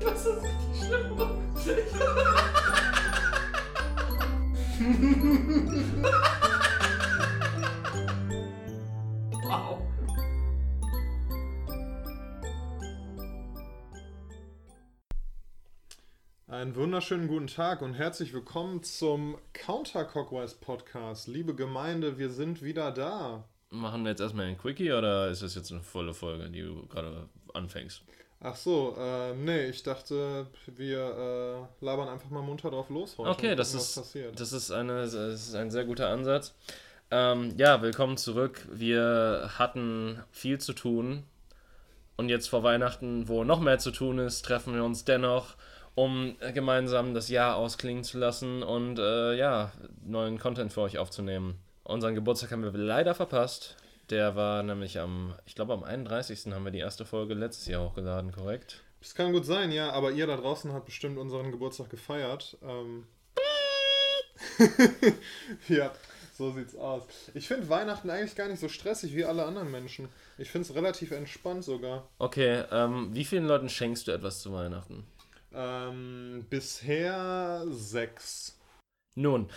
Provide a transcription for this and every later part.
Das ist richtig schlimm. wow. Einen wunderschönen guten Tag und herzlich willkommen zum Counter Cockwise Podcast. Liebe Gemeinde, wir sind wieder da. Machen wir jetzt erstmal ein Quickie oder ist das jetzt eine volle Folge, die du gerade anfängst? Ach so, äh, nee, ich dachte, wir äh, labern einfach mal munter drauf los heute. Okay, das ist, passiert. das, ist eine, das ist ein sehr guter Ansatz. Ähm, ja, willkommen zurück. Wir hatten viel zu tun und jetzt vor Weihnachten, wo noch mehr zu tun ist, treffen wir uns dennoch, um gemeinsam das Jahr ausklingen zu lassen und äh, ja, neuen Content für euch aufzunehmen. Unseren Geburtstag haben wir leider verpasst. Der war nämlich am, ich glaube am 31. haben wir die erste Folge letztes Jahr hochgeladen, korrekt? Das kann gut sein, ja, aber ihr da draußen habt bestimmt unseren Geburtstag gefeiert. Ähm. ja, so sieht's aus. Ich finde Weihnachten eigentlich gar nicht so stressig wie alle anderen Menschen. Ich finde es relativ entspannt sogar. Okay, ähm, wie vielen Leuten schenkst du etwas zu Weihnachten? Ähm, bisher sechs. Nun,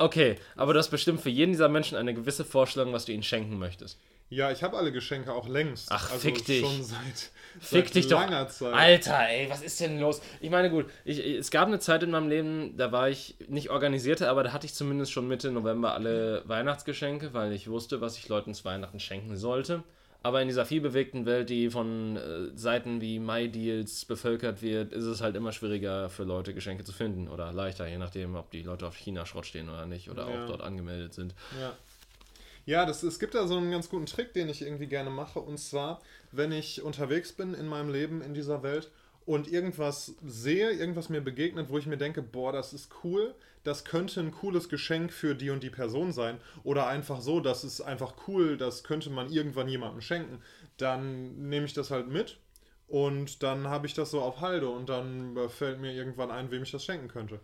okay, aber du hast bestimmt für jeden dieser Menschen eine gewisse Vorstellung, was du ihnen schenken möchtest. Ja, ich habe alle Geschenke auch längst. Ach, also fick dich. Schon seit, Fick seit dich doch. langer Zeit. Alter, ey, was ist denn los? Ich meine, gut, ich, es gab eine Zeit in meinem Leben, da war ich nicht organisierter, aber da hatte ich zumindest schon Mitte November alle Weihnachtsgeschenke, weil ich wusste, was ich Leuten zu Weihnachten schenken sollte. Aber in dieser vielbewegten Welt, die von äh, Seiten wie MyDeals bevölkert wird, ist es halt immer schwieriger für Leute Geschenke zu finden. Oder leichter, je nachdem, ob die Leute auf China-Schrott stehen oder nicht oder Ja. auch dort angemeldet sind. Ja. Ja, das, es gibt da so einen ganz guten Trick, den ich irgendwie gerne mache. Und zwar, wenn ich unterwegs bin in meinem Leben, in dieser Welt und irgendwas sehe, irgendwas mir begegnet, wo ich mir denke, boah, das ist cool, das könnte ein cooles Geschenk für die und die Person sein. Oder einfach so, das ist einfach cool, das könnte man irgendwann jemandem schenken. Dann nehme ich das halt mit und dann habe ich das so auf Halde und dann äh, fällt mir irgendwann ein, wem ich das schenken könnte.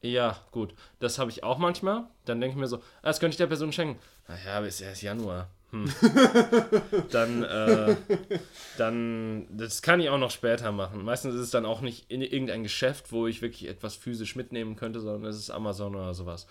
Ja, gut. Das habe ich auch manchmal. Dann denke ich mir so, ah, das könnte ich der Person schenken. Naja, aber ist erst Januar. Hm. dann, äh, dann, das kann ich auch noch später machen. Meistens ist es dann auch nicht in irgendein Geschäft, wo ich wirklich etwas physisch mitnehmen könnte, sondern es ist Amazon oder sowas.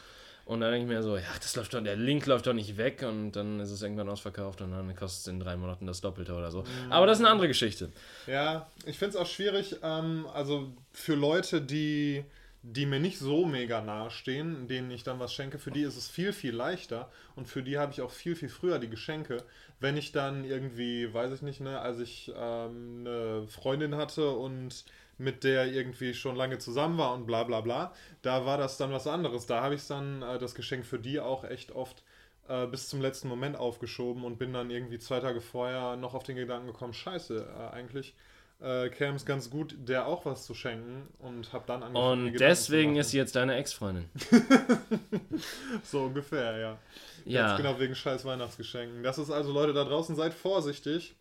Und dann denke ich mir so, ja, das läuft doch, der Link läuft doch nicht weg und dann ist es irgendwann ausverkauft und dann kostet es in drei Monaten das Doppelte oder so. Aber das ist eine andere Geschichte. Ja, ich finde es auch schwierig, ähm, also für Leute, die, die mir nicht so mega nahe stehen, denen ich dann was schenke, für die ist es viel, viel leichter und für die habe ich auch viel, viel früher die Geschenke. Wenn ich dann irgendwie, weiß ich nicht, ne, als ich ähm, eine Freundin hatte und mit der irgendwie schon lange zusammen war und bla bla bla, da war das dann was anderes. Da habe ich dann äh, das Geschenk für die auch echt oft äh, bis zum letzten Moment aufgeschoben und bin dann irgendwie zwei Tage vorher noch auf den Gedanken gekommen, scheiße, äh, eigentlich äh, käme es ganz gut, der auch was zu schenken und habe dann angefangen. Und deswegen ist sie jetzt deine Ex-Freundin. So ungefähr, ja. Ja. Jetzt genau wegen scheiß Weihnachtsgeschenken. Das ist also, Leute da draußen, seid vorsichtig.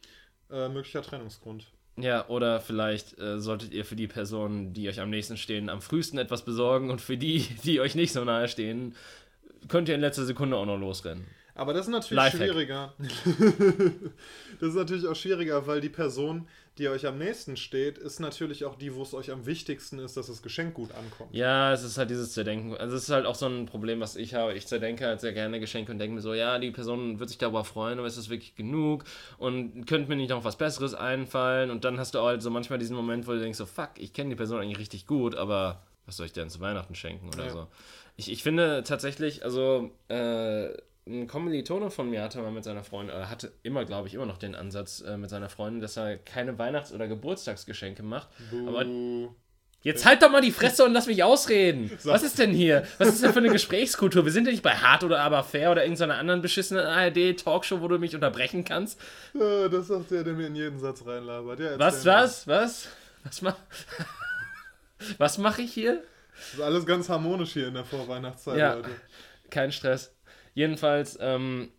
Äh, möglicher Trennungsgrund. Ja, oder vielleicht äh, solltet ihr für die Personen, die euch am nächsten stehen, am frühesten etwas besorgen und für die, die euch nicht so nahe stehen, könnt ihr in letzter Sekunde auch noch losrennen. Aber das ist natürlich Lifehack. schwieriger. das ist natürlich auch schwieriger, weil die Person, die euch am nächsten steht, ist natürlich auch die, wo es euch am wichtigsten ist, dass das Geschenk gut ankommt. Ja, es ist halt dieses Zerdenken. Also es ist halt auch so ein Problem, was ich habe. Ich zerdenke halt sehr gerne Geschenke und denke mir so, ja, die Person wird sich darüber freuen, aber ist das wirklich genug? Und könnte mir nicht noch was Besseres einfallen? Und dann hast du halt so manchmal diesen Moment, wo du denkst so, fuck, ich kenne die Person eigentlich richtig gut, aber was soll ich denn zu Weihnachten schenken oder Ja. so? Ich, ich finde tatsächlich, also äh, ein Kommilitone von mir hatte mal mit seiner Freundin, oder hatte immer, glaube ich, immer noch den Ansatz äh, mit seiner Freundin, dass er keine Weihnachts- oder Geburtstagsgeschenke macht. Aber Buh. Jetzt halt doch mal die Fresse und lass mich ausreden. Was ist denn hier? Was ist denn für eine Gesprächskultur? Wir sind ja nicht bei Hart oder aber fair oder irgendeiner anderen beschissenen ARD-Talkshow, wo du mich unterbrechen kannst. Äh, das sagt der, der mir in jeden Satz reinlabert. Ja, Was, was, was? Was mach, was mache ich hier? Das ist alles ganz harmonisch hier in der Vorweihnachtszeit, Ja. Leute. Kein Stress. Jedenfalls, ähm,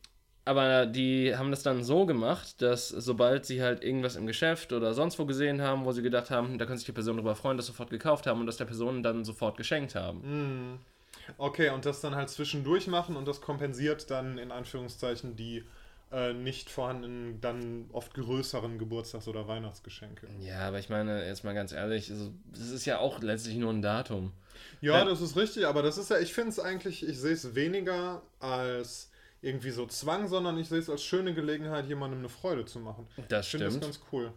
aber die haben das dann so gemacht, dass sobald sie halt irgendwas im Geschäft oder sonst wo gesehen haben, wo sie gedacht haben, da könnte sich die Person darüber freuen, das sofort gekauft haben und das der Person dann sofort geschenkt haben. Hm. Okay, und das dann halt zwischendurch machen und das kompensiert dann in Anführungszeichen die äh, nicht vorhandenen, dann oft größeren Geburtstags- oder Weihnachtsgeschenke. Ja, aber ich meine, jetzt mal ganz ehrlich, also, das ist ja auch letztlich nur ein Datum. Ja, Ja. das ist richtig, aber das ist ja, ich finde es eigentlich, ich sehe es weniger als irgendwie so Zwang, sondern ich sehe es als schöne Gelegenheit, jemandem eine Freude zu machen. Das Ich finde das stimmt. ganz cool.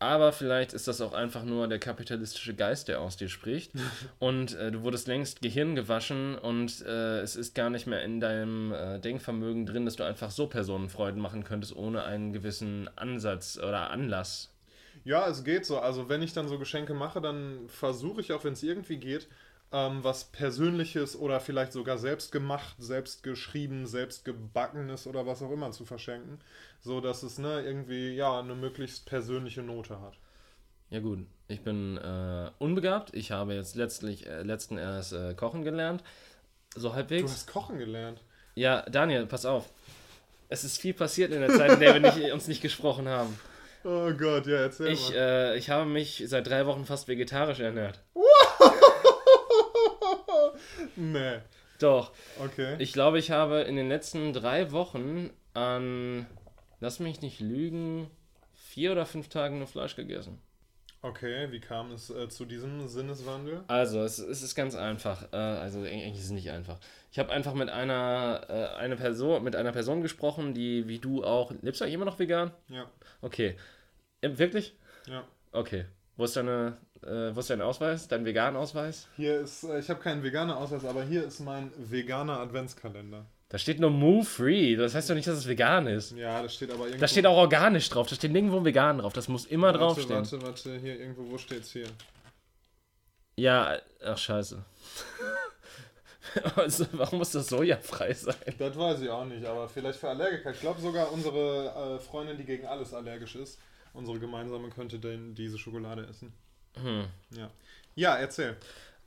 Aber vielleicht ist das auch einfach nur der kapitalistische Geist, der aus dir spricht. und äh, du wurdest längst Gehirn gewaschen und äh, es ist gar nicht mehr in deinem äh, Denkvermögen drin, dass du einfach so Personen Freuden machen könntest, ohne einen gewissen Ansatz oder Anlass. Ja, es geht so. Also wenn ich dann so Geschenke mache, dann versuche ich auch, wenn es irgendwie geht, ähm, was Persönliches oder vielleicht sogar selbst gemacht, selbst geschrieben, selbst gebackenes oder was auch immer zu verschenken. So dass es ne, irgendwie ja eine möglichst persönliche Note hat. Ja gut, ich bin äh, unbegabt. Ich habe jetzt letztlich, äh, letzten erst äh, kochen gelernt. So Du halbwegs. hast Kochen gelernt. Ja, Daniel, pass auf. Es ist viel passiert in der Zeit, in der wir nicht, uns nicht gesprochen haben. Oh Gott, ja, erzähl Ich, mal. äh, ich habe mich seit drei Wochen fast vegetarisch ernährt. Nee. Doch. Okay. Ich glaube, ich habe in den letzten drei Wochen an, lass mich nicht lügen, vier oder fünf Tagen nur Fleisch gegessen. Okay, wie kam es äh, zu diesem Sinneswandel? Also, es, es ist ganz einfach. Äh, also, eigentlich ist es nicht einfach. Ich habe einfach mit einer, äh, eine Person, mit einer Person gesprochen, die wie du auch. Lebst du eigentlich immer noch vegan? Ja, Okay. Wirklich? ja. Okay. Wo ist deine, äh, wo ist dein Ausweis? Dein veganen Ausweis? Hier ist, äh, ich habe keinen veganer Ausweis, aber hier ist mein veganer Adventskalender. Da steht nur Move Free. Das heißt doch nicht, dass es vegan ist. Ja, das steht aber irgendwo. Da steht auch organisch drauf. Da steht nirgendwo vegan drauf. Das muss immer warte, draufstehen. Warte, warte, hier irgendwo, wo steht's hier? Ja, ach scheiße. also, warum muss das sojafrei sein? Das weiß ich auch nicht, aber vielleicht für Allergiker. Ich glaube sogar unsere äh, Freundin, die gegen alles allergisch ist, unsere gemeinsame, könnte denn diese Schokolade essen. Hm. Ja. Ja, erzähl.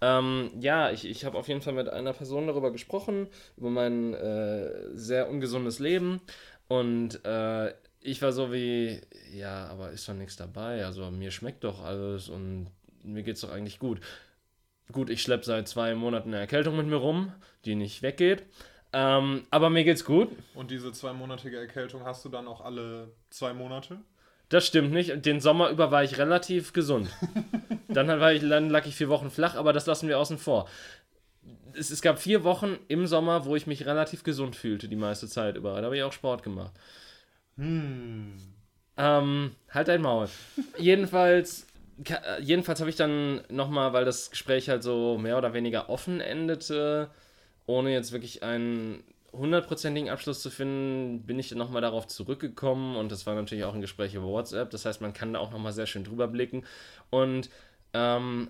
Ähm, ja, ich, ich habe auf jeden Fall mit einer Person darüber gesprochen, über mein äh, sehr ungesundes Leben. Und äh, ich war so wie, ja, aber ist doch nichts dabei. Also mir schmeckt doch alles und mir geht's doch eigentlich gut. Gut, ich schleppe seit zwei Monaten eine Erkältung mit mir rum, die nicht weggeht. Ähm, aber mir geht's gut. Und diese zweimonatige Erkältung hast du dann auch alle zwei Monate? Das stimmt nicht. Den Sommer über war ich relativ gesund. dann, war ich, dann lag ich vier Wochen flach, aber das lassen wir außen vor. Es, es gab vier Wochen im Sommer, wo ich mich relativ gesund fühlte, die meiste Zeit über. Da habe ich auch Sport gemacht. Hm. Ähm, halt dein Maul. jedenfalls, äh, jedenfalls habe ich dann nochmal, weil das Gespräch halt so mehr oder weniger offen endete, ohne jetzt wirklich einen hundertprozentigen Abschluss zu finden, bin ich dann nochmal darauf zurückgekommen und das war natürlich auch ein Gespräch über WhatsApp. Das heißt, man kann da auch nochmal sehr schön drüber blicken. Und ähm,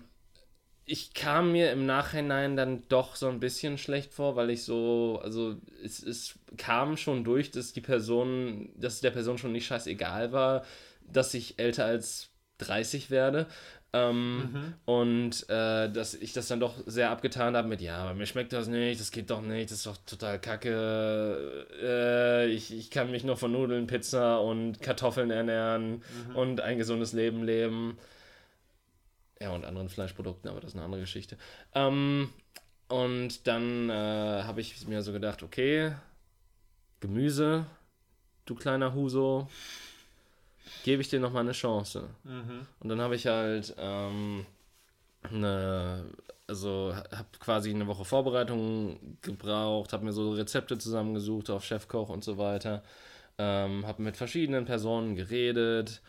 ich kam mir im Nachhinein dann doch so ein bisschen schlecht vor, weil ich so, also es, es kam schon durch, dass die Person, dass der Person schon nicht scheißegal war, dass ich älter als 30 werde. Ähm, Und äh, dass ich das dann doch sehr abgetan habe mit, ja, aber mir schmeckt das nicht, das geht doch nicht, das ist doch total kacke. Äh, ich, ich kann mich nur von Nudeln, Pizza und Kartoffeln ernähren und ein gesundes Leben leben. Ja, und anderen Fleischprodukten, aber das ist eine andere Geschichte. Ähm, und dann äh, habe ich mir so gedacht, okay, Gemüse, du kleiner Huso, gebe ich dir noch mal eine Chance. Mhm. Und dann habe ich halt ähm, eine, also habe quasi eine Woche Vorbereitung gebraucht, habe mir so Rezepte zusammengesucht auf Chefkoch und so weiter, ähm, habe mit verschiedenen Personen geredet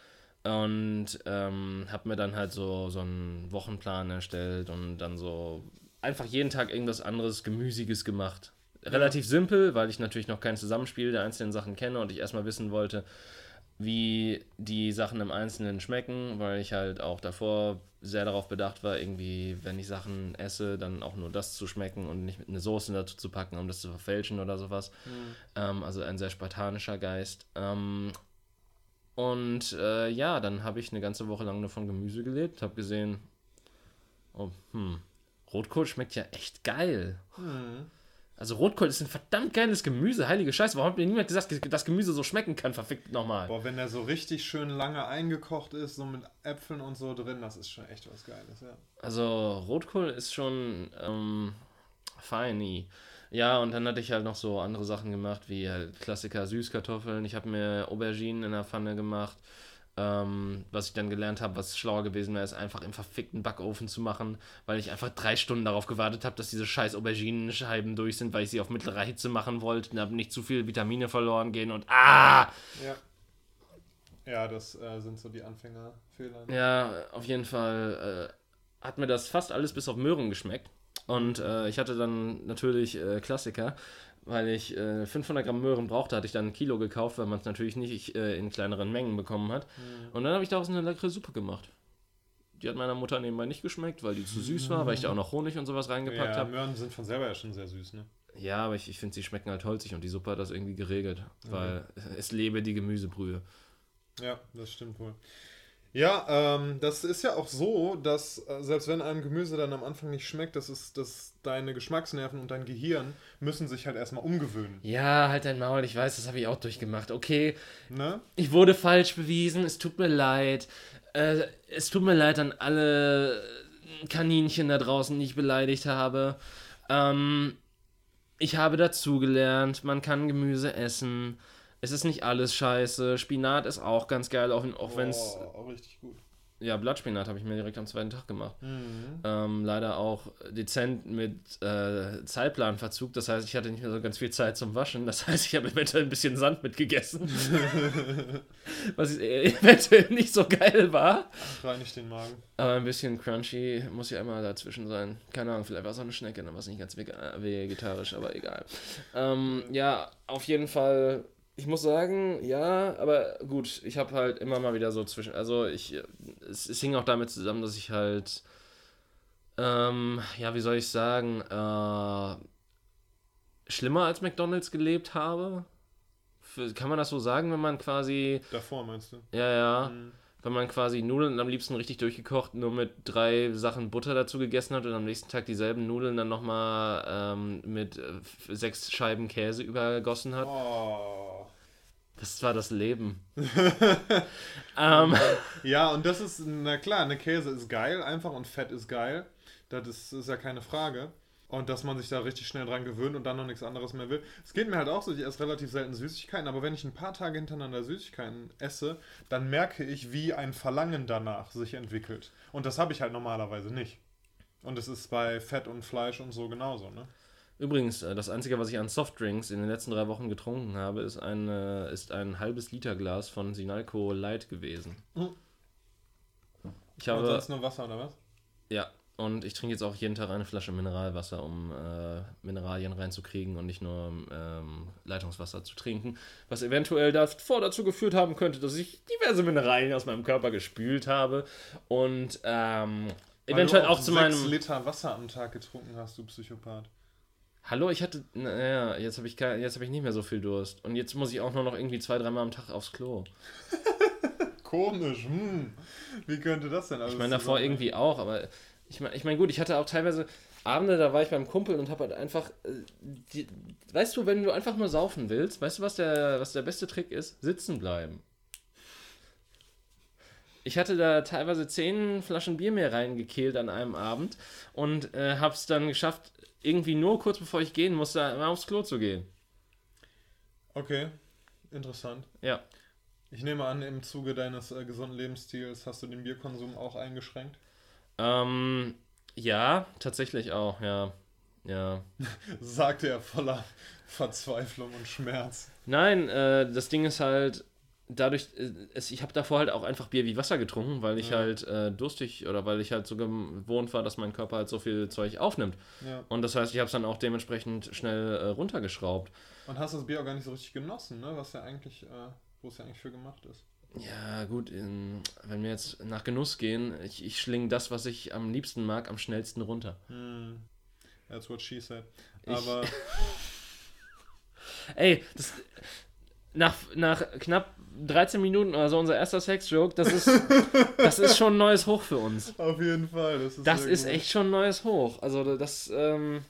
und ähm, habe mir dann halt so, so einen Wochenplan erstellt und dann so einfach jeden Tag irgendwas anderes Gemüsiges gemacht. Relativ simpel, weil ich natürlich noch kein Zusammenspiel der einzelnen Sachen kenne und ich erstmal wissen wollte, wie die Sachen im Einzelnen schmecken, weil ich halt auch davor sehr darauf bedacht war, irgendwie, wenn ich Sachen esse, dann auch nur das zu schmecken und nicht eine Soße dazu zu packen, um das zu verfälschen oder sowas. Ähm, also ein sehr spartanischer Geist. Ähm, und äh, ja, dann habe ich eine ganze Woche lang nur von Gemüse gelebt, habe gesehen, oh, hm, Rotkohl schmeckt ja echt geil. Hm. Also Rotkohl ist ein verdammt geiles Gemüse, heilige Scheiße. Warum hat mir niemand gesagt, dass Gemüse so schmecken kann? Verfickt nochmal. Boah, wenn der so richtig schön lange eingekocht ist, so mit Äpfeln und so drin, das ist schon echt was Geiles, ja. Also Rotkohl ist schon ähm, Feini. Ja, und dann hatte ich halt noch so andere Sachen gemacht, wie halt Klassiker Süßkartoffeln. Ich habe mir Auberginen in der Pfanne gemacht. Ähm, was ich dann gelernt habe, was schlauer gewesen wäre, ist einfach im verfickten Backofen zu machen, weil ich einfach drei Stunden darauf gewartet habe, dass diese scheiß Auberginenscheiben durch sind, weil ich sie auf mittlerer Hitze machen wollte und habe nicht zu viel Vitamine verloren gehen und ah! Ja. Ja, das äh, sind so die Anfängerfehler. Ja, auf jeden Fall äh, hat mir das fast alles bis auf Möhren geschmeckt. Und äh, ich hatte dann natürlich äh, Klassiker, weil ich äh, 500 Gramm Möhren brauchte, hatte ich dann ein Kilo gekauft, weil man es natürlich nicht äh, in kleineren Mengen bekommen hat. Und dann habe ich daraus eine leckere Suppe gemacht. Die hat meiner Mutter nebenbei nicht geschmeckt, weil die zu süß war, weil ich da auch noch Honig und sowas reingepackt Ja, habe. Möhren sind von selber ja schon sehr süß, ne? Ja, aber ich, ich finde, sie schmecken halt holzig und die Suppe hat das irgendwie geregelt, weil es lebe die Gemüsebrühe. Ja, das stimmt wohl. Ja, ähm, das ist ja auch so, dass äh, selbst wenn einem Gemüse dann am Anfang nicht schmeckt, das ist, dass deine Geschmacksnerven und dein Gehirn müssen sich halt erstmal umgewöhnen. Ja, halt dein Maul, ich weiß, das habe ich auch durchgemacht. Okay, Ne? Ich wurde falsch bewiesen, es tut mir leid. Äh, es tut mir leid an alle Kaninchen da draußen, die ich beleidigt habe. Ähm, ich habe dazugelernt, man kann Gemüse essen. Es ist nicht alles scheiße. Spinat ist auch ganz geil, auch, auch wenn es. Auch richtig gut. Ja, Blattspinat habe ich mir direkt am zweiten Tag gemacht. Mhm. Ähm, leider auch dezent mit äh, Zeitplanverzug. Das heißt, ich hatte nicht mehr so ganz viel Zeit zum Waschen. Das heißt, ich habe eventuell ein bisschen Sand mitgegessen. Was eventuell nicht so geil war. Reinigt den Magen. Aber ein bisschen crunchy muss ja immer dazwischen sein. Keine Ahnung, vielleicht war es auch eine Schnecke, dann war es nicht ganz vega- vegetarisch, aber egal. Ähm, ja, auf jeden Fall. Ich muss sagen, ja, aber gut, ich habe halt immer mal wieder so zwischen. Also, ich. Es, es hing auch damit zusammen, dass ich halt. Ähm, ja, wie soll ich sagen? Äh, schlimmer als McDonalds gelebt habe. Für, kann man das so sagen, wenn man quasi. Davor meinst du? Ja, ja. Mhm. Wenn man quasi Nudeln am liebsten richtig durchgekocht, nur mit drei Sachen Butter dazu gegessen hat und am nächsten Tag dieselben Nudeln dann nochmal ähm, mit äh, sechs Scheiben Käse übergossen hat. Oh. Das war das Leben. ähm, Ja, und das ist, na klar, eine Käse ist geil, einfach und Fett ist geil. Das ist, ist ja keine Frage. Und dass man sich da richtig schnell dran gewöhnt und dann noch nichts anderes mehr will. Es geht mir halt auch so, ich esse relativ selten Süßigkeiten, aber wenn ich ein paar Tage hintereinander Süßigkeiten esse, dann merke ich, wie ein Verlangen danach sich entwickelt. Und das habe ich halt normalerweise nicht. Und es ist bei Fett und Fleisch und so genauso, ne? Übrigens, äh, das Einzige, was ich an Softdrinks in den letzten drei Wochen getrunken habe, ist ein, äh, ist ein halbes Liter Glas von Sinalco Light gewesen. Mhm. Ich Und habe. sonst nur Wasser oder was? Ja, und ich trinke jetzt auch jeden Tag eine Flasche Mineralwasser, um äh, Mineralien reinzukriegen und nicht nur ähm, Leitungswasser zu trinken. Was eventuell davor dazu geführt haben könnte, dass ich diverse Mineralien aus meinem Körper gespült habe. Und ähm, eventuell du auch zu sechs meinem. Liter Wasser am Tag getrunken hast, du Psychopath. Hallo, ich hatte. Naja, jetzt habe ich, kein- jetzt hab ich nicht mehr so viel Durst. Und jetzt muss ich auch nur noch irgendwie zwei, dreimal am Tag aufs Klo. Komisch, hm. Wie könnte das denn alles Ich meine, davor irgendwie auch, aber ich meine, ich mein, gut, ich hatte auch teilweise Abende, da war ich beim Kumpel und habe halt einfach, äh, die, weißt du, wenn du einfach nur saufen willst, weißt du, was der, was der beste Trick ist? Sitzen bleiben. Ich hatte da teilweise zehn Flaschen Bier mehr reingekehlt an einem Abend und äh, habe es dann geschafft, irgendwie nur kurz bevor ich gehen musste, mal aufs Klo zu gehen. Okay, interessant. Ja. Ich nehme an, im Zuge deines äh, gesunden Lebensstils hast du den Bierkonsum auch eingeschränkt. Ähm, ja, tatsächlich auch, ja. Ja. Sagte er voller Verzweiflung und Schmerz. Nein, äh, das Ding ist halt, dadurch, äh, es, ich habe davor halt auch einfach Bier wie Wasser getrunken, weil ich Ja. halt äh, durstig oder weil ich halt so gewohnt war, dass mein Körper halt so viel Zeug aufnimmt. Ja. Und das heißt, ich habe es dann auch dementsprechend schnell äh, runtergeschraubt. Und hast das Bier auch gar nicht so richtig genossen, ne? Was ja eigentlich, äh, wo es ja eigentlich für gemacht ist. Ja, gut, in, wenn wir jetzt nach Genuss gehen, ich, ich schlinge das, was ich am liebsten mag, am schnellsten runter. Hm. That's what she said. Aber Ey, das, nach, nach knapp 13 Minuten oder so unser erster Sex-Joke, das ist, das ist schon ein neues Hoch für uns. auf jeden Fall. Das ist, Das ist echt schon ein neues Hoch. Also das, ähm,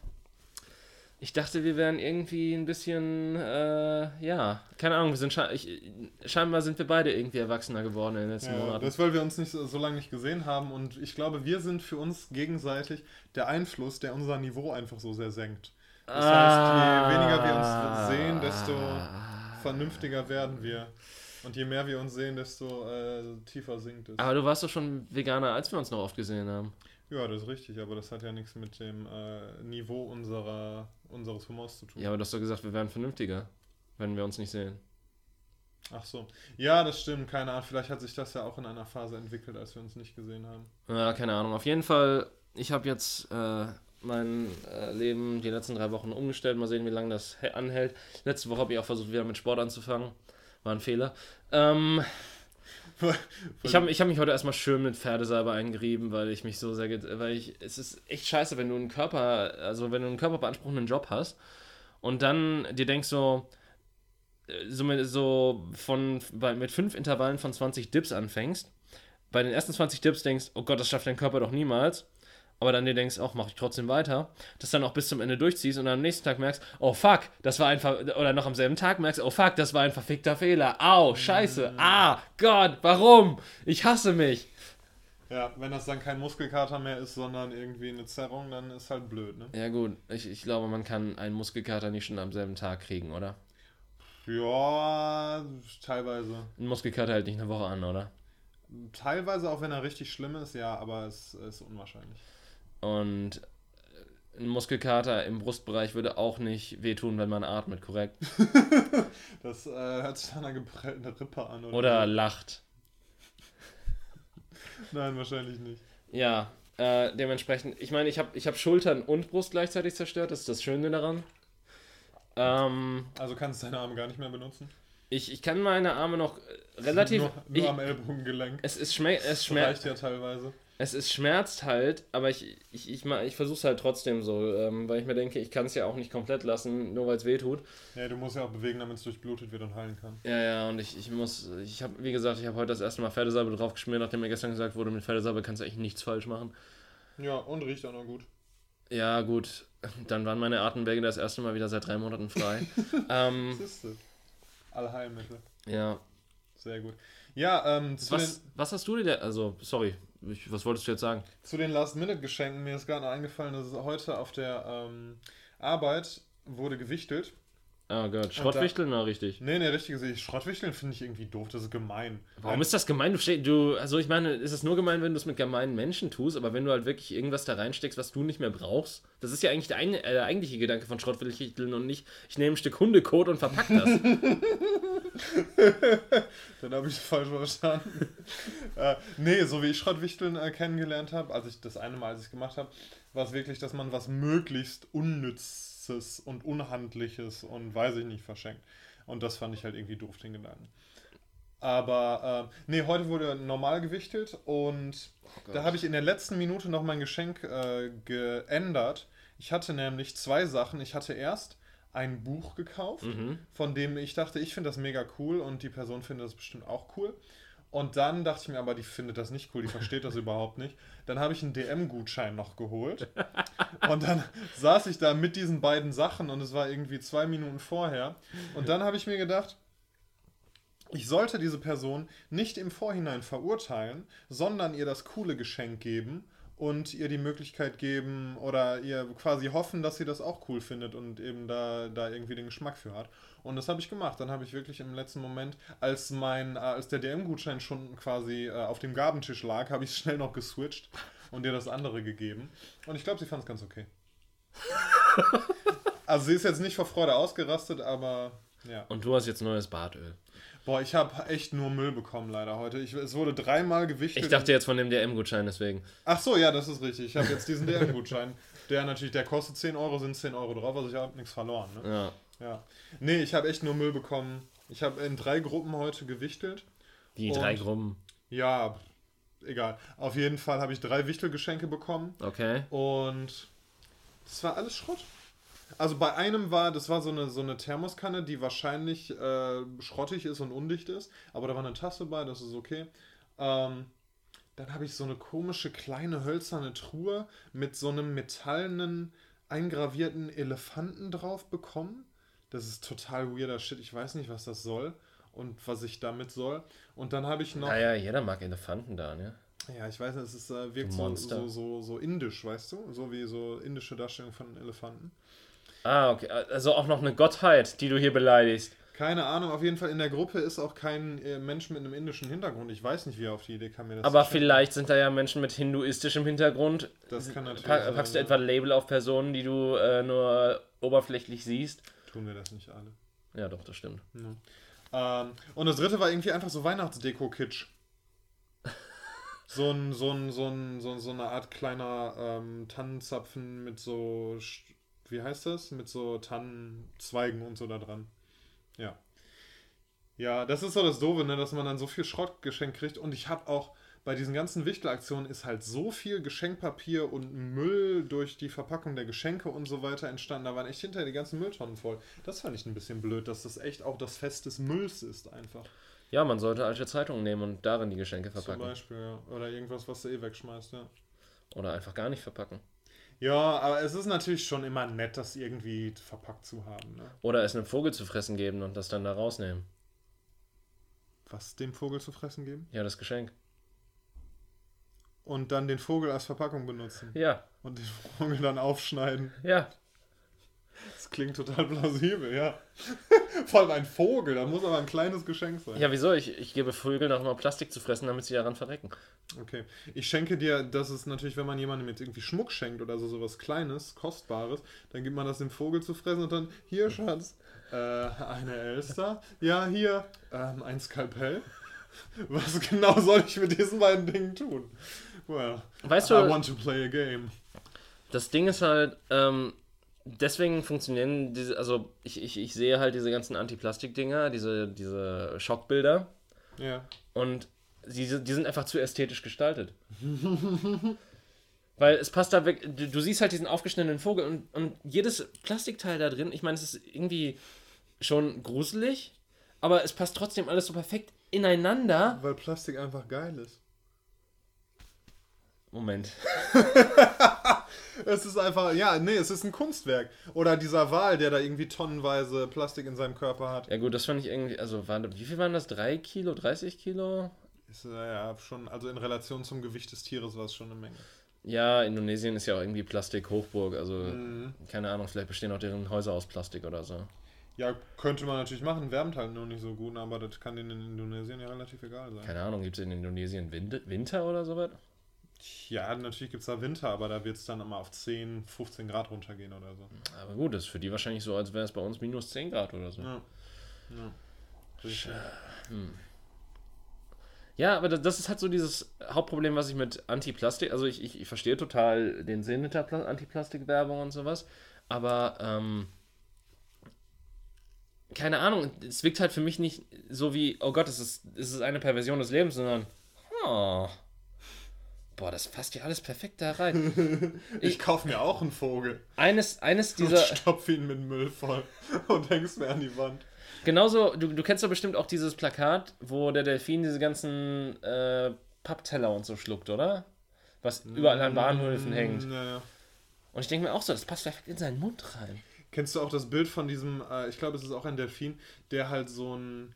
Ich dachte, wir wären irgendwie ein bisschen, äh, ja, keine Ahnung, wir sind sche ich, scheinbar sind wir beide irgendwie erwachsener geworden in den letzten Ja, Monaten. das, weil wir uns nicht so, so lange nicht gesehen haben und ich glaube, wir sind für uns gegenseitig der Einfluss, der unser Niveau einfach so sehr senkt. Das heißt, je weniger wir uns sehen, desto vernünftiger werden wir. Und je mehr wir uns sehen, desto äh, tiefer sinkt es. Aber du warst doch schon Veganer, als wir uns noch oft gesehen haben. Ja, das ist richtig, aber das hat ja nichts mit dem äh, Niveau unserer, unseres Humors zu tun. Ja, aber du hast doch gesagt, wir wären vernünftiger, wenn wir uns nicht sehen. Ach so. Ja, das stimmt, keine Ahnung. Vielleicht hat sich das ja auch in einer Phase entwickelt, als wir uns nicht gesehen haben. Ja, keine Ahnung. Auf jeden Fall, ich habe jetzt äh, mein äh, Leben die letzten drei Wochen umgestellt. Mal sehen, wie lange das hä- anhält. Letzte Woche habe ich auch versucht, wieder mit Sport anzufangen. War ein Fehler. Ähm, ich habe ich hab mich heute erstmal schön mit Pferdesalbe eingerieben, weil ich mich so sehr, weil ich, es ist echt scheiße, wenn du einen Körper, also wenn du einen körperbeanspruchenden Job hast und dann dir denkst so, äh, so, mit, so von, bei, mit fünf Intervallen von 20 Dips anfängst, bei den ersten 20 Dips denkst, oh Gott, das schafft dein Körper doch niemals, aber dann dir denkst, auch mache ich trotzdem weiter, das dann auch bis zum Ende durchziehst und dann am nächsten Tag merkst, oh fuck, das war einfach, oder noch am selben Tag merkst, oh fuck, das war ein verfickter Fehler, au, scheiße, ah, Gott, warum? Ich hasse mich. Ja, wenn das dann kein Muskelkater mehr ist, sondern irgendwie eine Zerrung, dann ist halt blöd, ne? Ja gut, ich, ich glaube, man kann einen Muskelkater nicht schon am selben Tag kriegen, oder? Ja, teilweise. Ein Muskelkater hält nicht eine Woche an, oder? Teilweise, auch wenn er richtig schlimm ist, ja, aber es ist unwahrscheinlich. Und ein Muskelkater im Brustbereich würde auch nicht wehtun, wenn man atmet, korrekt? Das äh, hört sich an einer geprellten Rippe an, oder? Oder lacht. Nein, wahrscheinlich nicht. Ja, äh, dementsprechend, ich meine, ich habe ich hab Schultern und Brust gleichzeitig zerstört, das ist das Schöne daran. Ähm, Also kannst du deine Arme gar nicht mehr benutzen? ich, ich kann meine Arme noch äh, relativ. Nur, nur ich, am Ellbogengelenk. es, ist schme es, Das schmer reicht ja teilweise. Es ist schmerzt halt, aber ich, ich, ich, ich versuche es halt trotzdem so, ähm, weil ich mir denke, ich kann es ja auch nicht komplett lassen, nur weil es weh tut. Ja, du musst ja auch bewegen, damit es durchblutet wird und heilen kann. Ja, ja, und ich, ich muss, ich habe, wie gesagt, ich habe heute das erste Mal Pferdesalbe drauf geschmiert, nachdem mir gestern gesagt wurde, mit Pferdesalbe kannst du eigentlich nichts falsch machen. Ja, und riecht auch noch gut. Ja, gut, dann waren meine Atemwege das erste Mal wieder seit drei Monaten frei. ähm, Siehst du. Allheilmittel. ja, Sehr gut. Ja, ähm, zu, was, was hast du dir, also, sorry, ich, was wolltest du jetzt sagen? zu den Last-Minute-Geschenken, mir ist gerade noch eingefallen, dass es heute auf der ähm, Arbeit wurde gewichtelt. Oh Gott, Schrottwichteln? Na, richtig. Nee, nee, richtig gesehen. Schrottwichteln finde ich irgendwie doof, das ist gemein. Warum ist das gemein? Du, du, also ich meine, ist es nur gemein, wenn du es mit gemeinen Menschen tust, aber wenn du halt wirklich irgendwas da reinsteckst, was du nicht mehr brauchst, das ist ja eigentlich der, ein, äh, der eigentliche Gedanke von Schrottwichteln und nicht, ich nehme ein Stück Hundekot und verpack das. Dann habe ich falsch verstanden. äh, nee, so wie ich Schrottwichteln äh, kennengelernt habe, als ich das eine Mal, als ich es gemacht habe, war es wirklich, dass man was möglichst Unnützes und Unhandliches und weiß ich nicht verschenkt. Und das fand ich halt irgendwie doof, den Gedanken. Aber, äh, nee, heute wurde normal gewichtelt und da habe ich in der letzten Minute noch mein Geschenk äh, geändert. Ich hatte nämlich zwei Sachen. Ich hatte erst ein Buch gekauft, Mhm. von dem ich dachte, ich finde das mega cool und die Person findet das bestimmt auch cool. Und dann dachte ich mir aber, die findet das nicht cool, die versteht das überhaupt nicht. Dann habe ich einen DM-Gutschein noch geholt. Und dann saß ich da mit diesen beiden Sachen und es war irgendwie zwei Minuten vorher. Und dann habe ich mir gedacht, ich sollte diese Person nicht im Vorhinein verurteilen, sondern ihr das coole Geschenk geben und ihr die Möglichkeit geben oder ihr quasi hoffen, dass sie das auch cool findet und eben da, da irgendwie den Geschmack für hat. Und das habe ich gemacht. Dann habe ich wirklich im letzten Moment, als mein, als der DM-Gutschein schon quasi äh, auf dem Gabentisch lag, habe ich schnell noch geswitcht und ihr das andere gegeben. Und ich glaube, sie fand es ganz okay. also sie ist jetzt nicht vor Freude ausgerastet, aber ja. Und du hast jetzt neues Bartöl. Boah, ich habe echt nur Müll bekommen leider heute. Ich, es wurde dreimal gewichtet. Ich dachte jetzt von dem DM-Gutschein deswegen. Ach so, ja, das ist richtig. Ich habe jetzt diesen DM-Gutschein. Der natürlich, der kostet 10 Euro, sind 10 Euro drauf, also ich habe nichts verloren. Ne? Ja. Ja. Nee, ich habe echt nur Müll bekommen. Ich habe in drei Gruppen heute gewichtelt. Die drei Gruppen. Ja, egal. Auf jeden Fall habe ich drei Wichtelgeschenke bekommen. Okay. Und das war alles Schrott. Also bei einem war, das war so eine, so eine Thermoskanne, die wahrscheinlich äh, schrottig ist und undicht ist, aber da war eine Tasse bei, das ist okay. Ähm, dann habe ich so eine komische kleine hölzerne Truhe mit so einem metallenen eingravierten Elefanten drauf bekommen. Das ist total weirder Shit. Ich weiß nicht, was das soll und was ich damit soll. Und dann habe ich noch. Naja, jeder mag Elefanten da, ne? Ja, ich weiß es ist, äh, wirkt so, so, so, so indisch, weißt du? So wie so indische Darstellung von Elefanten. Ah, okay. Also auch noch eine Gottheit, die du hier beleidigst. Keine Ahnung, auf jeden Fall in der Gruppe ist auch kein äh, Mensch mit einem indischen Hintergrund. Ich weiß nicht, wie er auf die Idee kam. Mir das Aber vielleicht sind da ja Menschen mit hinduistischem Hintergrund. Das kann natürlich pa sein, Packst du etwa Label auf Personen, die du äh, nur oberflächlich siehst? Tun wir das nicht alle. Ja, doch, das stimmt. Ja. Ähm, und das dritte war irgendwie einfach so Weihnachtsdeko-Kitsch. so, ein, so, ein, so, ein, so eine Art kleiner ähm, Tannenzapfen mit so, wie heißt das? Mit so Tannenzweigen und so da dran. Ja. Ja, das ist so das Doofe, ne, dass man dann so viel Schrott geschenkt kriegt. Und ich habe auch bei diesen ganzen Wichtelaktionen ist halt so viel Geschenkpapier und Müll durch die Verpackung der Geschenke und so weiter entstanden. Da waren echt hinterher die ganzen Mülltonnen voll. Das fand ich ein bisschen blöd, dass das echt auch das Fest des Mülls ist einfach. Ja, man sollte alte Zeitungen nehmen und darin die Geschenke verpacken. Zum Beispiel, ja. Oder irgendwas, was du eh wegschmeißt, ja. Oder einfach gar nicht verpacken. Ja, aber es ist natürlich schon immer nett, das irgendwie verpackt zu haben. Ne? Oder es einem Vogel zu fressen geben und das dann da rausnehmen. Was dem Vogel zu fressen geben? Ja, das Geschenk. Und dann den Vogel als Verpackung benutzen. Ja. Und den Vogel dann aufschneiden. Ja. Klingt total plausibel, ja. Vor allem ein Vogel, da muss aber ein kleines Geschenk sein. Ja, wieso? Ich, ich gebe Vögeln auch immer Plastik zu fressen, damit sie daran verrecken. Okay. Ich schenke dir, das ist natürlich, wenn man jemandem jetzt irgendwie Schmuck schenkt oder so sowas Kleines, Kostbares, dann gibt man das dem Vogel zu fressen und dann, hier, Schatz, äh, eine Elster. Ja, hier, ähm, ein Skalpell. Was genau soll ich mit diesen beiden Dingen tun? Well, weißt du, I want to play a game. Das Ding ist halt, ähm, deswegen funktionieren diese, also ich, ich, ich sehe halt diese ganzen Anti-Plastik-Dinger, diese, diese Schockbilder. Ja. Und die, die sind einfach zu ästhetisch gestaltet. Weil es passt da weg, du, du, siehst halt diesen aufgeschnittenen Vogel und, und jedes Plastikteil da drin, ich meine, es ist irgendwie schon gruselig, aber es passt trotzdem alles so perfekt ineinander. Weil Plastik einfach geil ist. Moment. es ist einfach, ja, nee, es ist ein Kunstwerk. Oder dieser Wal, der da irgendwie tonnenweise Plastik in seinem Körper hat. Ja gut, das fand ich irgendwie, also waren, wie viel waren das? Drei Kilo, 30 Kilo? Ist, ja, schon, also in Relation zum Gewicht des Tieres war es schon eine Menge. Ja, Indonesien ist ja auch irgendwie Plastik-Hochburg, also mhm. keine Ahnung, vielleicht bestehen auch deren Häuser aus Plastik oder so. Ja, könnte man natürlich machen, wärmt halt nur nicht so gut, aber das kann denen in Indonesien ja relativ egal sein. Keine Ahnung, gibt es in Indonesien Winter oder sowas? Ja, natürlich gibt es da Winter, aber da wird es dann immer auf 10, 15 Grad runtergehen oder so. Aber gut, das ist für die wahrscheinlich so, als wäre es bei uns minus 10 Grad oder so. Ja. Ja, hm. ja aber das ist halt so dieses Hauptproblem, was ich mit Anti-Plastik, also ich, ich, ich verstehe total den Sinn hinter Anti-Plastik-Werbung und sowas, aber ähm, keine Ahnung, es wirkt halt für mich nicht so wie, oh Gott, es ist, es ist eine Perversion des Lebens, sondern, oh, Boah, das passt ja alles perfekt da rein. ich, ich kaufe mir auch einen Vogel. Eines, eines dieser. Und stopf ihn mit Müll voll und hängst mir an die Wand. Genauso, du, du kennst doch bestimmt auch dieses Plakat, wo der Delfin diese ganzen äh, Pappteller und so schluckt, oder? Was überall an Bahnhöfen mm, hängt. Ja, ja. Und ich denke mir auch so, das passt perfekt in seinen Mund rein. Kennst du auch das Bild von diesem, äh, ich glaube, es ist auch ein Delfin, der halt so ein,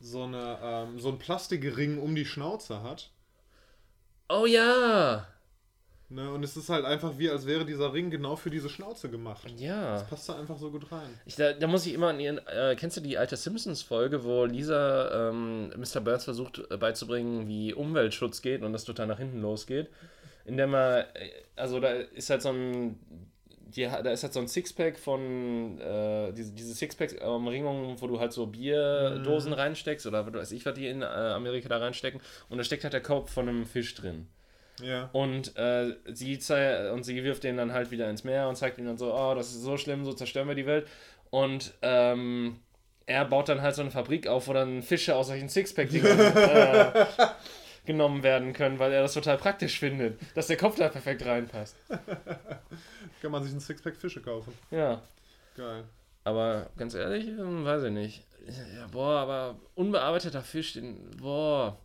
so eine, ähm, so ein Plastikring um die Schnauze hat? Oh ja! Ne, und es ist halt einfach wie, als wäre dieser Ring genau für diese Schnauze gemacht. Ja. Das passt da einfach so gut rein. Ich, da, da, muss ich immer an ihren. Äh, kennst du die alte Simpsons-Folge, wo Lisa ähm, Mr. Burns versucht äh, beizubringen, wie Umweltschutz geht und das total nach hinten losgeht? In der man. Äh, also da ist halt so ein. Die, da ist halt so ein Sixpack von. Äh, diese, diese Sixpack-Umringungen, ähm, wo du halt so Bierdosen mm. reinsteckst oder was weiß ich, was die in äh, Amerika da reinstecken. Und da steckt halt der Kopf von einem Fisch drin. Ja. Und, äh, sie und sie wirft den dann halt wieder ins Meer und zeigt ihm dann so, oh, das ist so schlimm, so zerstören wir die Welt. Und ähm, er baut dann halt so eine Fabrik auf, wo dann Fische aus solchen Sixpack-Dingern äh, genommen werden können, weil er das total praktisch findet, dass der Kopf da perfekt reinpasst. Kann man sich ein Sixpack Fische kaufen. Ja. Geil. Aber ganz ehrlich, hm, weiß ich nicht. Ja, boah, aber unbearbeiteter Fisch, den, boah,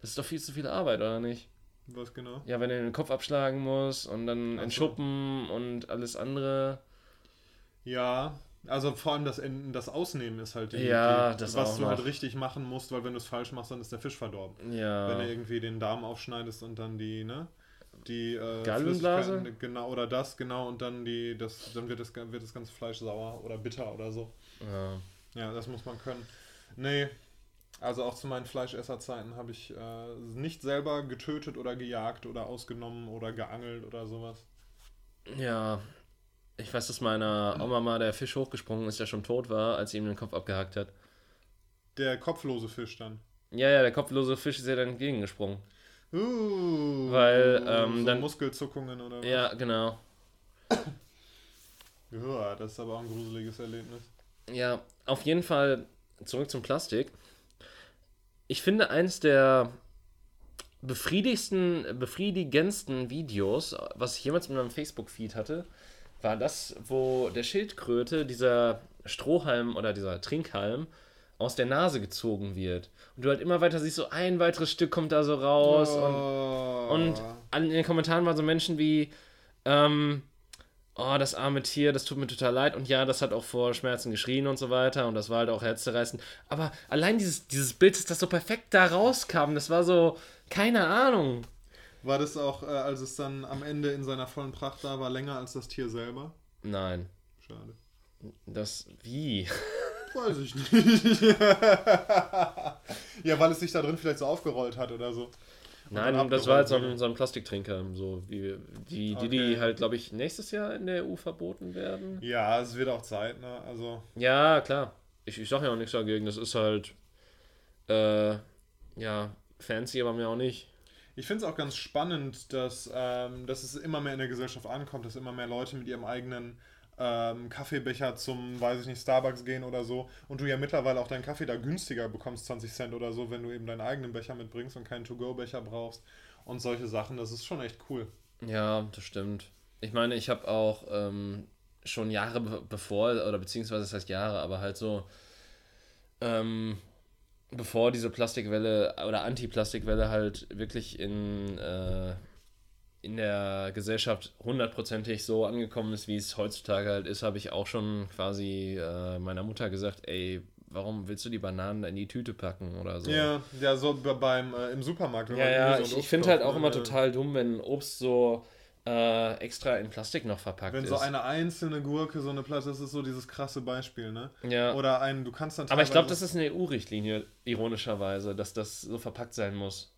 das ist doch viel zu viel Arbeit, oder nicht? Was genau? Ja, wenn du den Kopf abschlagen musst und dann Ach so. entschuppen und alles andere. Ja, also vor allem das, Enden, das Ausnehmen ist halt die, Ja, die, das was du halt noch. richtig machen musst, weil wenn du es falsch machst, dann ist der Fisch verdorben. Wenn du Ja. irgendwie den Darm aufschneidest und dann die, ne? Die äh, Gallenblase? Genau, oder das, genau, und dann die, das, dann wird das, wird das ganze Fleisch sauer oder bitter oder so. ja. Ja, das muss man können. Nee, also auch zu meinen Fleischesserzeiten habe ich äh, nicht selber getötet oder gejagt oder ausgenommen oder geangelt oder sowas. Ja. Ich weiß, dass meiner Oma mal der Fisch hochgesprungen ist, der schon tot war, als sie ihm den Kopf abgehackt hat. Der kopflose Fisch dann. Ja, ja, der kopflose Fisch ist ja dann entgegengesprungen. Uh, Weil, ähm, so dann- Muskelzuckungen oder was? Ja, genau. Ja, das ist aber auch ein gruseliges Erlebnis. Ja, auf jeden Fall zurück zum Plastik. Ich finde eins der befriedigendsten, befriedigendsten Videos, was ich jemals in meinem Facebook-Feed hatte, war das, wo der Schildkröte dieser Strohhalm oder dieser Trinkhalm aus der Nase gezogen wird. Und du halt immer weiter siehst, so ein weiteres Stück kommt da so raus und Oh. Und an, in den Kommentaren waren so Menschen wie, ähm, oh, das arme Tier, das tut mir total leid. Und ja, das hat auch vor Schmerzen geschrien und so weiter. Und das war halt auch herzzerreißend. Aber allein dieses, dieses Bild, dass das so perfekt da rauskam, das war so, keine Ahnung. War das auch, äh, als es dann am Ende in seiner vollen Pracht da war, länger als das Tier selber? Nein. Schade. Das, wie? Weiß ich nicht. ja, weil es sich da drin vielleicht so aufgerollt hat oder so. Nein, dann das war halt so ein, so ein Plastiktrinker, so wie die, die, die Okay. halt, glaube ich, nächstes Jahr in der EU verboten werden. Ja, es wird auch Zeit, ne? Also, Ja, klar. Ich, ich sag ja auch nichts dagegen. Das ist halt, äh, ja, fancy, aber mir auch nicht. Ich finde es auch ganz spannend, dass, ähm, dass es immer mehr in der Gesellschaft ankommt, dass immer mehr Leute mit ihrem eigenen ähm, Kaffeebecher zum, weiß ich nicht, Starbucks gehen oder so und du ja mittlerweile auch deinen Kaffee da günstiger bekommst, 20 Cent oder so, wenn du eben deinen eigenen Becher mitbringst und keinen To-Go-Becher brauchst und solche Sachen. Das ist schon echt cool. Ja, das stimmt. Ich meine, ich habe auch ähm, schon Jahre be bevor, oder beziehungsweise das heißt Jahre, aber halt so, ähm, bevor diese Plastikwelle oder Anti-Plastikwelle halt wirklich in, äh, in der Gesellschaft hundertprozentig so angekommen ist, wie es heutzutage halt ist, habe ich auch schon quasi äh, meiner Mutter gesagt, ey, warum willst du die Bananen da in die Tüte packen oder so? Ja, ja, so be- beim äh, im Supermarkt. Ja, ja, ich, ich finde halt auch ne, immer äh, total dumm, wenn Obst so äh, extra in Plastik noch verpackt Wenn ist. so eine einzelne Gurke, so eine Platte, das ist so dieses krasse Beispiel, ne? ja. Oder ein, du kannst dann Aber ich glaube, das ist eine EU-Richtlinie, ironischerweise, dass das so verpackt sein muss.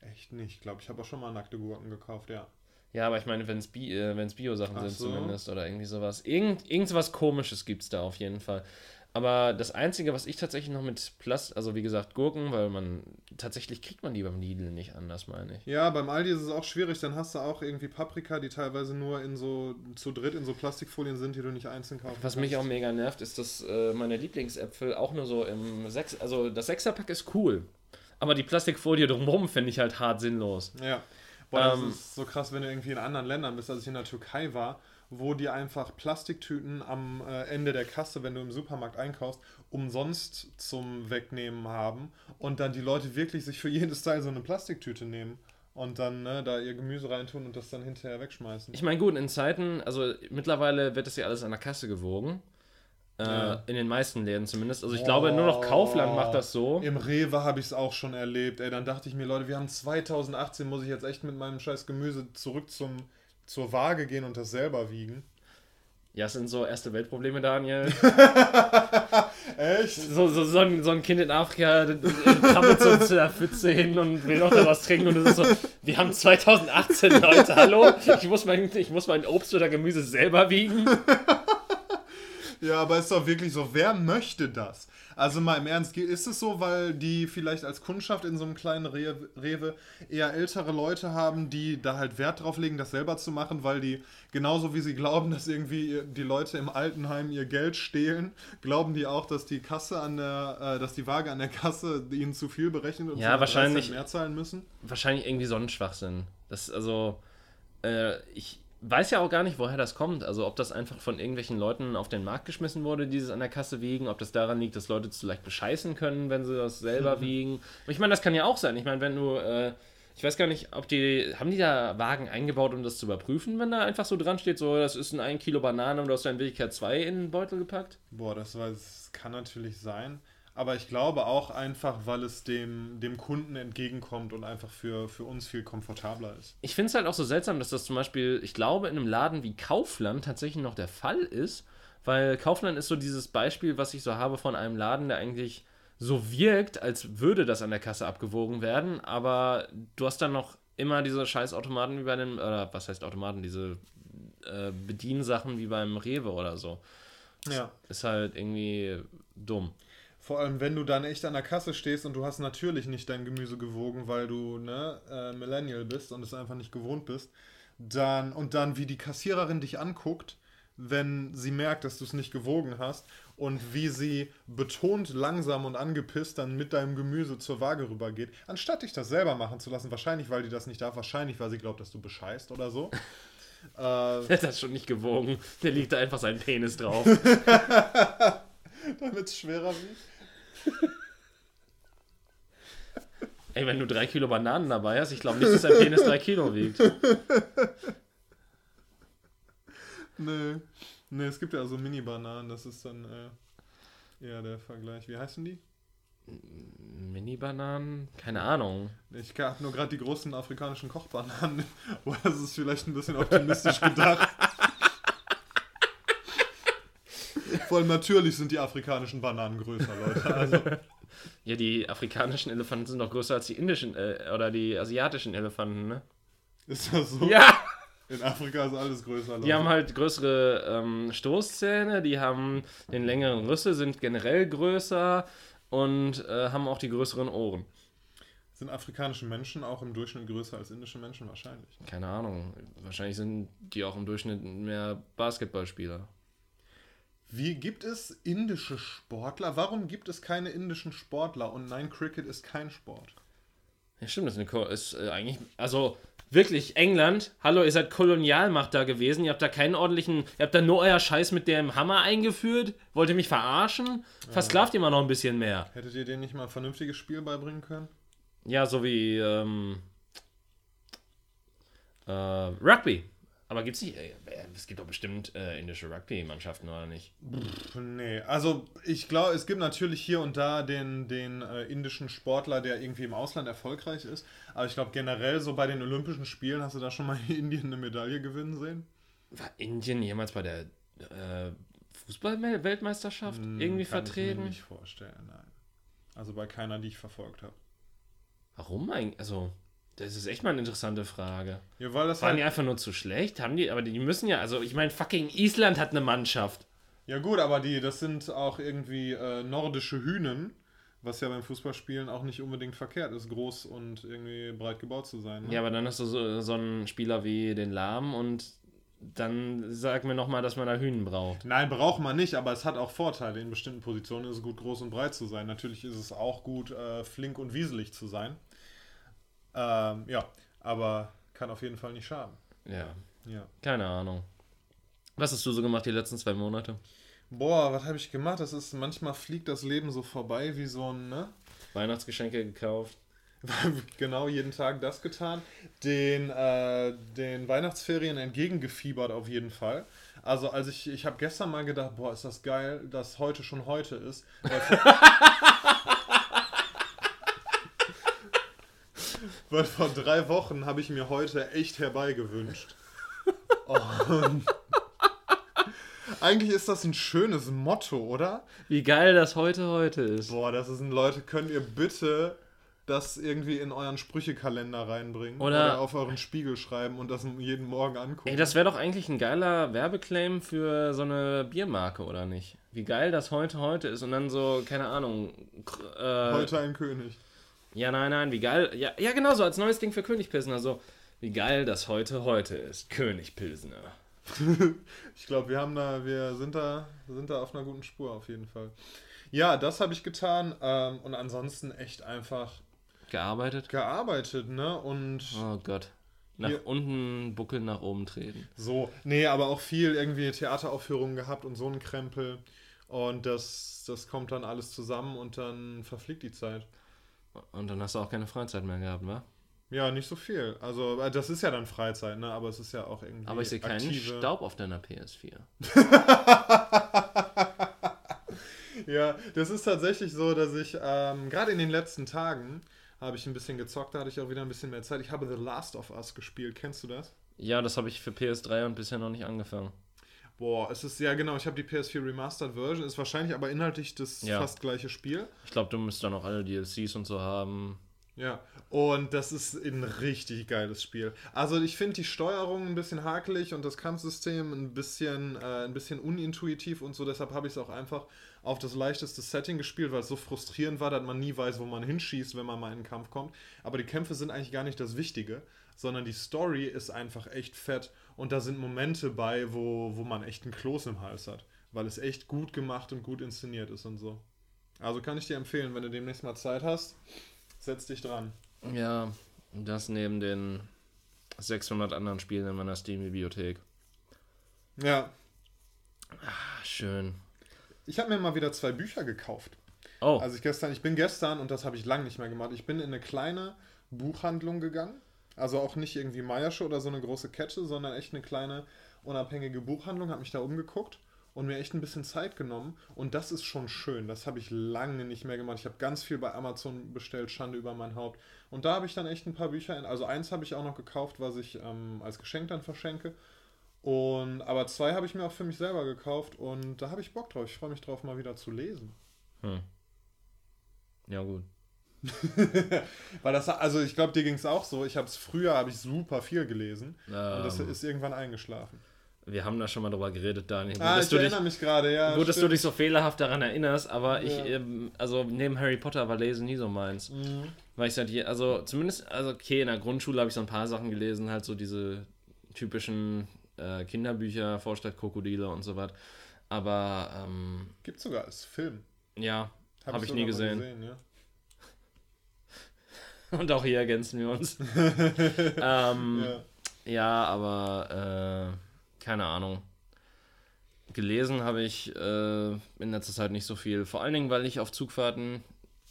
Echt nicht. Ich glaube, ich habe auch schon mal nackte Gurken gekauft, ja. Ja, aber ich meine, wenn es Bi äh, Bio-Sachen Ach sind so. zumindest oder irgendwie sowas. Irgend, irgend was komisches gibt es da auf jeden Fall. Aber das Einzige, was ich tatsächlich noch mit Plast, also wie gesagt Gurken, weil man, tatsächlich kriegt man die beim Lidl nicht anders, meine ich. Ja, beim Aldi ist es auch schwierig. Dann hast du auch irgendwie Paprika, die teilweise nur in so zu dritt in so Plastikfolien sind, die du nicht einzeln kaufen Was mich auch kannst. mega nervt, ist, dass äh, meine Lieblingsäpfel auch nur so im Sechs, also das Sechserpack ist cool. Aber die Plastikfolie drumherum finde ich halt hart sinnlos. Ja. Boah, Ähm, das ist so krass, wenn du irgendwie in anderen Ländern bist, als ich in der Türkei war, wo die einfach Plastiktüten am äh, Ende der Kasse, wenn du im Supermarkt einkaufst, umsonst zum Wegnehmen haben und dann die Leute wirklich sich für jedes Teil so eine Plastiktüte nehmen und dann ne, da ihr Gemüse reintun und das dann hinterher wegschmeißen. Ich meine, gut, in Zeiten, also mittlerweile wird das ja alles an der Kasse gewogen. Äh, Ja. In den meisten Läden zumindest. Also ich glaube, nur noch Kaufland macht das so. Im Rewe habe ich es auch schon erlebt. Ey, dann dachte ich mir, Leute, wir haben 2018, muss ich jetzt echt mit meinem scheiß Gemüse zurück zum, zur Waage gehen und das selber wiegen. Ja, das sind so erste Weltprobleme, Daniel. Echt? so, so, so, ein, so ein Kind in Afrika krabbelt so zu der Pfütze hin und will noch da was trinken und es ist so, wir haben 2018, Leute, hallo? Ich muss mein, ich muss mein Obst oder Gemüse selber wiegen. Ja, aber ist doch wirklich so, wer möchte das? Also mal im Ernst, ist es so, weil die vielleicht als Kundschaft in so einem kleinen Rewe, Rewe eher ältere Leute haben, die da halt Wert drauf legen, das selber zu machen, weil die genauso wie sie glauben, dass irgendwie die Leute im Altenheim ihr Geld stehlen, glauben die auch, dass die Kasse an der, äh, dass die Waage an der Kasse ihnen zu viel berechnet und Ja, sie noch 30 wahrscheinlich. Mehr zahlen müssen? Wahrscheinlich irgendwie so ein Schwachsinn. Das ist also, äh, ich weiß ja auch gar nicht, woher das kommt. Also ob das einfach von irgendwelchen Leuten auf den Markt geschmissen wurde, die es an der Kasse wiegen, ob das daran liegt, dass Leute zu leicht bescheißen können, wenn sie das selber wiegen. Und ich meine, das kann ja auch sein. Ich meine, wenn du äh, Ich weiß gar nicht, ob die. Haben die da Wagen eingebaut, um das zu überprüfen, wenn da einfach so dran steht, so, das ist ein 1 Kilo Banane und du hast da in Wirklichkeit zwei in den Beutel gepackt? Boah, das, weiß, das kann natürlich sein. Aber ich glaube auch einfach, weil es dem, dem Kunden entgegenkommt und einfach für, für uns viel komfortabler ist. Ich finde es halt auch so seltsam, dass das zum Beispiel, ich glaube, in einem Laden wie Kaufland tatsächlich noch der Fall ist, weil Kaufland ist so dieses Beispiel, was ich so habe von einem Laden, der eigentlich so wirkt, als würde das an der Kasse abgewogen werden, aber du hast dann noch immer diese scheiß Automaten wie bei den, oder was heißt Automaten, diese äh, Bediensachen wie beim Rewe oder so. Ja. Ist halt irgendwie dumm. Vor allem, wenn du dann echt an der Kasse stehst und du hast natürlich nicht dein Gemüse gewogen, weil du ne, äh, Millennial bist und es einfach nicht gewohnt bist, dann und dann wie die Kassiererin dich anguckt, wenn sie merkt, dass du es nicht gewogen hast und wie sie betont langsam und angepisst dann mit deinem Gemüse zur Waage rübergeht, anstatt dich das selber machen zu lassen, wahrscheinlich weil die das nicht darf, wahrscheinlich weil sie glaubt, dass du bescheißt oder so. äh, Der hat das schon nicht gewogen. Der liegt da einfach seinen Penis drauf. Damit es schwerer wiegt. Ey, wenn du drei Kilo Bananen dabei hast, ich glaube nicht, dass dein Penis drei Kilo wiegt. Nee. Nee, es gibt ja so Mini-Bananen, das ist dann äh, eher der Vergleich. Wie heißen die? Mini-Bananen? Keine Ahnung. Ich habe nur gerade die großen afrikanischen Kochbananen. Boah, das ist vielleicht ein bisschen optimistisch gedacht. Vor allem natürlich sind die afrikanischen Bananen größer, Leute. Also. Ja, die afrikanischen Elefanten sind doch größer als die indischen äh, oder die asiatischen Elefanten, ne? Ist das so? Ja! In Afrika ist alles größer. Leute. Die haben halt größere ähm, Stoßzähne, die haben den längeren Rüssel, sind generell größer und äh, haben auch die größeren Ohren. Sind afrikanische Menschen auch im Durchschnitt größer als indische Menschen? Wahrscheinlich. Keine Ahnung. Wahrscheinlich sind die auch im Durchschnitt mehr Basketballspieler. Wie gibt es indische Sportler? Warum gibt es keine indischen Sportler? Und nein, Cricket ist kein Sport. Ja, stimmt, das ist, eine, ist äh, eigentlich. Also, wirklich, England, hallo, ihr seid Kolonialmacht da gewesen. Ihr habt da keinen ordentlichen. Ihr habt da nur euer Scheiß mit dem Hammer eingeführt. Wollt ihr mich verarschen? Versklavt ihr mal noch ein bisschen mehr. Hättet ihr denen nicht mal ein vernünftiges Spiel beibringen können? Ja, so wie. Ähm, äh, Rugby. Aber gibt's nicht, äh, es gibt doch bestimmt äh, indische Rugby-Mannschaften, oder nicht? Pff, nee, also ich glaube, es gibt natürlich hier und da den, den äh, indischen Sportler, der irgendwie im Ausland erfolgreich ist. Aber ich glaube generell so bei den Olympischen Spielen, hast du da schon mal Indien eine Medaille gewinnen sehen? War Indien jemals bei der äh, Fußball-Weltmeisterschaft Hm, irgendwie kann vertreten? Ich mir nicht vorstellen, nein. Also bei keiner, die ich verfolgt habe. Warum eigentlich? Also, das ist echt mal eine interessante Frage. Ja, weil das Waren halt, die einfach nur zu schlecht? Haben die, aber die müssen ja, also ich meine, fucking Island hat eine Mannschaft. ja gut, aber die, das sind auch irgendwie äh, nordische Hühnen, was ja beim Fußballspielen auch nicht unbedingt verkehrt ist, groß und irgendwie breit gebaut zu sein. Ne? Ja, aber dann hast du so, so einen Spieler wie den Lahm und dann sag mir nochmal, dass man da Hühnen braucht. Nein, braucht man nicht, aber es hat auch Vorteile. In bestimmten Positionen ist es gut, groß und breit zu sein. Natürlich ist es auch gut, äh, flink und wieselig zu sein. Ähm, ja, aber kann auf jeden Fall nicht schaden. Ja, Ja. keine Ahnung. Was hast du so gemacht die letzten zwei Monate? Boah, was habe ich gemacht? Das ist, manchmal fliegt das Leben so vorbei wie so ein, ne? Weihnachtsgeschenke gekauft. genau, jeden Tag das getan. Den, äh, den Weihnachtsferien entgegengefiebert auf jeden Fall. Also, als ich, ich habe gestern mal gedacht, boah, ist das geil, dass heute schon heute ist. Weil vor, drei Wochen habe ich mir heute echt herbeigewünscht. Und eigentlich ist das ein schönes Motto, oder? Wie geil das heute heute ist. Boah, das ist ein Leute, könnt ihr bitte das irgendwie in euren Sprüchekalender reinbringen Oder- auf euren Spiegel schreiben und das jeden Morgen angucken. Ey, das wäre doch eigentlich ein geiler Werbeclaim für so eine Biermarke, oder nicht? Wie geil das heute heute ist und dann so, keine Ahnung. Äh, Heute ein König. Ja, nein, nein, wie geil. Ja, ja, genau so, als neues Ding für König Pilsner. So, wie geil das heute heute ist. König Pilsner. Ich glaube, wir haben da, wir sind da, sind da auf einer guten Spur auf jeden Fall. Ja, das habe ich getan ähm, und ansonsten echt einfach Gearbeitet? gearbeitet, ne? Und Oh Gott. Nach Hier. unten buckeln, nach oben treten. so, nee, aber auch viel irgendwie Theateraufführungen gehabt und so ein Krempel. Und das, das kommt dann alles zusammen und dann verfliegt die Zeit. Und dann hast du auch keine Freizeit mehr gehabt, wa? Ja, nicht so viel. Also, äh, das ist ja dann Freizeit, ne? Aber es ist ja auch irgendwie. Aber ich sehe keinen aktive- Staub auf deiner PS4. Ja, das ist tatsächlich so, dass ich ähm, gerade in den letzten Tagen habe ich ein bisschen gezockt, da hatte ich auch wieder ein bisschen mehr Zeit. Ich habe The Last of Us gespielt. Kennst du das? Ja, das habe ich für PS3 und bisher noch nicht angefangen. Boah, es ist ja genau, ich habe die PS4 Remastered Version, ist wahrscheinlich aber inhaltlich das Ja. fast gleiche Spiel. Ich glaube, du müsst dann auch alle DLCs und so haben. Ja, und das ist ein richtig geiles Spiel. Also ich finde die Steuerung ein bisschen hakelig und das Kampfsystem ein bisschen, äh, ein bisschen unintuitiv und so. Deshalb habe ich es auch einfach auf das leichteste Setting gespielt, weil es so frustrierend war, dass man nie weiß, wo man hinschießt, wenn man mal in den Kampf kommt. Aber die Kämpfe sind eigentlich gar nicht das Wichtige, sondern die Story ist einfach echt fett und da sind Momente bei, wo, wo man echt einen Kloß im Hals hat, weil es echt gut gemacht und gut inszeniert ist und so. Also kann ich dir empfehlen, wenn du demnächst mal Zeit hast, setz dich dran. Ja, das neben den 600 anderen Spielen in meiner Steam-Bibliothek. Ja, Ah, schön. ich habe mir mal wieder zwei Bücher gekauft. Oh, Also ich gestern, ich bin gestern und das habe ich lange nicht mehr gemacht. Ich bin in eine kleine Buchhandlung gegangen. Also auch nicht irgendwie Meiersche oder so eine große Kette, sondern echt eine kleine unabhängige Buchhandlung. Habe mich da umgeguckt und mir echt ein bisschen Zeit genommen. Und das ist schon schön. Das habe ich lange nicht mehr gemacht. Ich habe ganz viel bei Amazon bestellt, Schande über mein Haupt. Und da habe ich dann echt ein paar Bücher. In, also eins habe ich auch noch gekauft, was ich ähm, als Geschenk dann verschenke. Und aber zwei habe ich mir auch für mich selber gekauft und da habe ich Bock drauf. Ich freue mich drauf, mal wieder zu lesen. hm. ja gut. Weil das, also ich glaube, dir ging es auch so. Ich habe es früher, habe ich super viel gelesen und das Ähm, ist irgendwann eingeschlafen. Wir haben da schon mal drüber geredet, Daniel. Ah, dass ich du dich, erinnere mich gerade, ja. gut, dass du dich so fehlerhaft daran erinnerst, aber ich, Ja. ähm, also neben Harry Potter war Lesen nie so meins. Mhm. Weil ich seit je, also zumindest, also okay, in der Grundschule habe ich so ein paar Sachen gelesen, halt so diese typischen äh, Kinderbücher, Vorstadtkrokodile und so was. Aber ähm, Gibt sogar als Film. ja, Hab habe ich sogar nie mal gesehen. ja. Und auch hier ergänzen wir uns. ähm, Ja. ja. aber äh, keine Ahnung. Gelesen habe ich äh, in letzter Zeit nicht so viel. Vor allen Dingen, weil ich auf Zugfahrten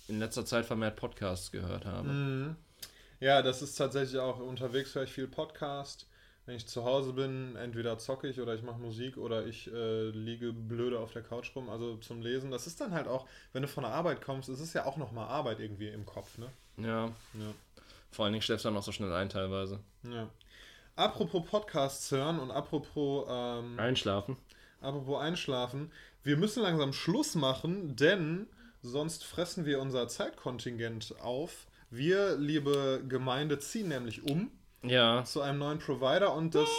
in letzter Zeit vermehrt Podcasts gehört habe. Mhm. Ja, das ist tatsächlich auch unterwegs höre ich viel Podcast. Wenn ich zu Hause bin, entweder zocke ich oder ich mache Musik oder ich äh, liege blöde auf der Couch rum. Also zum Lesen. Das ist dann halt auch, wenn du von der Arbeit kommst, ist es ja auch nochmal Arbeit irgendwie im Kopf, ne? Ja, Ja. vor allen Dingen schläfst du dann auch so schnell ein teilweise. ja. Apropos Podcasts hören und apropos ähm, Einschlafen. Apropos einschlafen, wir müssen langsam Schluss machen, denn sonst fressen wir unser Zeitkontingent auf. Wir, liebe Gemeinde, ziehen nämlich um Ja, zu einem neuen Provider und das,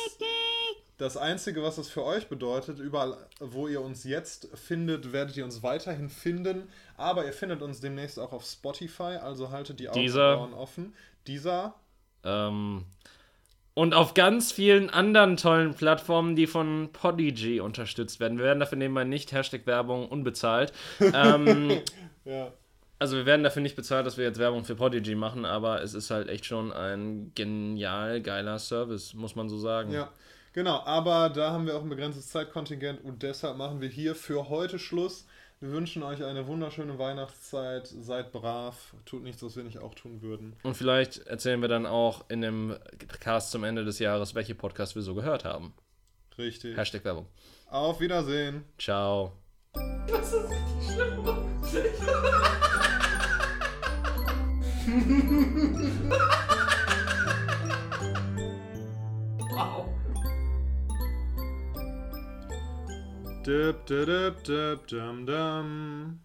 das Einzige, was das für euch bedeutet, überall, wo ihr uns jetzt findet, werdet ihr uns weiterhin finden, aber ihr findet uns demnächst auch auf Spotify, also haltet die Augen Dieser. offen. Dieser, Ähm, und auf ganz vielen anderen tollen Plattformen, die von Podigy unterstützt werden. Wir werden dafür nebenbei nicht Hashtag Werbung unbezahlt. ähm, ja, also wir werden dafür nicht bezahlt, dass wir jetzt Werbung für Podigy machen, aber es ist halt echt schon ein genial geiler Service, muss man so sagen. Ja, genau. Aber da haben wir auch ein begrenztes Zeitkontingent und deshalb machen wir hier für heute Schluss. Wir wünschen euch eine wunderschöne Weihnachtszeit. Seid brav. Tut nichts, was wir nicht auch tun würden. Und vielleicht erzählen wir dann auch in dem Cast zum Ende des Jahres, welche Podcasts wir so gehört haben. Richtig. Hashtag Werbung. Auf Wiedersehen. Ciao. Das ist richtig schlimm. Dup, dup, dup, dum, dum.